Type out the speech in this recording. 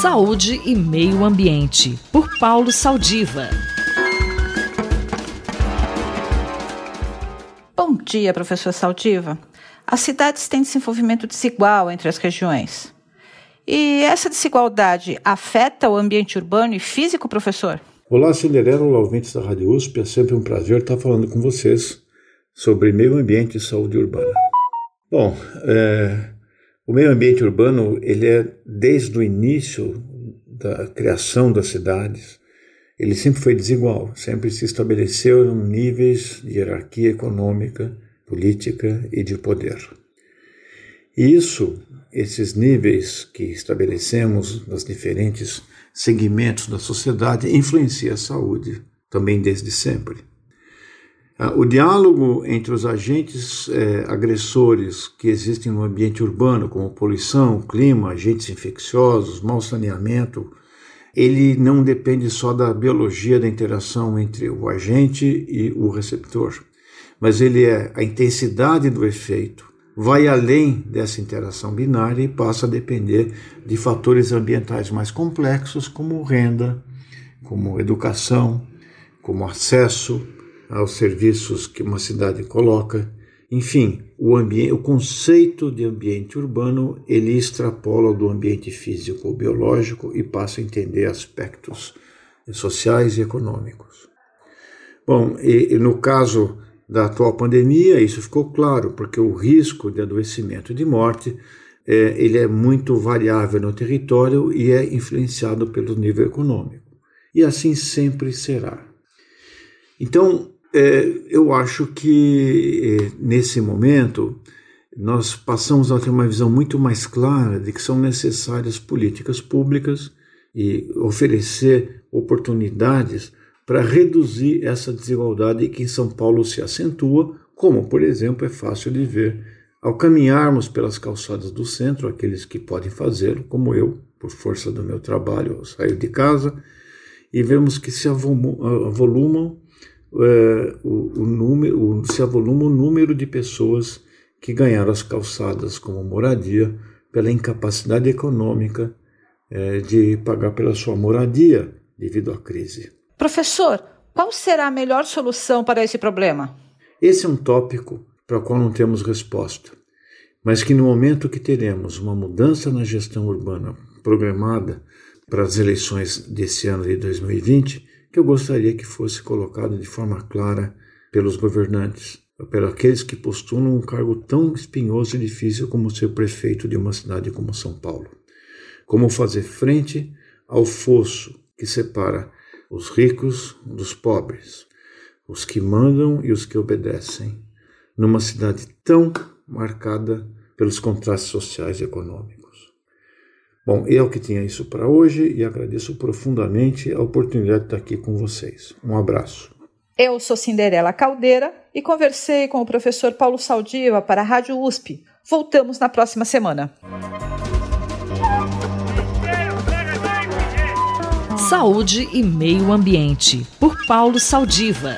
Saúde e Meio Ambiente, por Paulo Saldiva. Bom dia, professor Saldiva. As cidades têm desenvolvimento desigual entre as regiões. E essa desigualdade afeta o ambiente urbano e físico, professor? Olá, Cinderela, olá, ouvintes da Rádio USP. É sempre um prazer estar falando com vocês sobre meio ambiente e saúde urbana. Bom, é, o meio ambiente urbano, ele é desde o início da criação das cidades, ele sempre foi desigual, sempre se estabeleceu níveis de hierarquia econômica, política e de poder. E isso, esses níveis que estabelecemos nos diferentes segmentos da sociedade, influencia a saúde também desde sempre. Ah, o diálogo entre os agentes é, agressores que existem no ambiente urbano, como poluição, clima, agentes infecciosos, mau saneamento, ele não depende só da biologia da interação entre o agente e o receptor, mas ele é a intensidade do efeito, vai além dessa interação binária e passa a depender de fatores ambientais mais complexos, como renda, como educação, como acesso aos serviços que uma cidade coloca. Enfim, o, ambiente, o conceito de ambiente urbano ele extrapola do ambiente físico ou biológico e passa a entender aspectos sociais e econômicos. Bom, e, e no caso da atual pandemia, isso ficou claro, porque o risco de adoecimento e de morte é, ele é muito variável no território e é influenciado pelo nível econômico. E assim sempre será. Então, é, eu acho que é, nesse momento nós passamos a ter uma visão muito mais clara de que são necessárias políticas públicas e oferecer oportunidades para reduzir essa desigualdade que em São Paulo se acentua, como, por exemplo, é fácil de ver ao caminharmos pelas calçadas do centro, aqueles que podem fazê-lo, como eu, por força do meu trabalho, eu saio de casa, e vemos que se avolumam é, o, o, número, o, se avoluma o número de pessoas que ganharam as calçadas como moradia pela incapacidade econômica é, de pagar pela sua moradia devido à crise. Professor, qual será a melhor solução para esse problema? Esse é um tópico para o qual não temos resposta, mas que no momento que teremos uma mudança na gestão urbana programada para as eleições desse ano de 2020, que eu gostaria que fosse colocado de forma clara pelos governantes, pelos aqueles que postulam um cargo tão espinhoso e difícil como ser prefeito de uma cidade como São Paulo. Como fazer frente ao fosso que separa os ricos dos pobres, os que mandam e os que obedecem, numa cidade tão marcada pelos contrastes sociais e econômicos. Bom, eu que tinha isso para hoje e agradeço profundamente a oportunidade de estar aqui com vocês. Um abraço. Eu sou Cinderela Caldeira e conversei com o professor Paulo Saldiva para a Rádio USP. Voltamos na próxima semana. Saúde e Meio Ambiente, por Paulo Saldiva.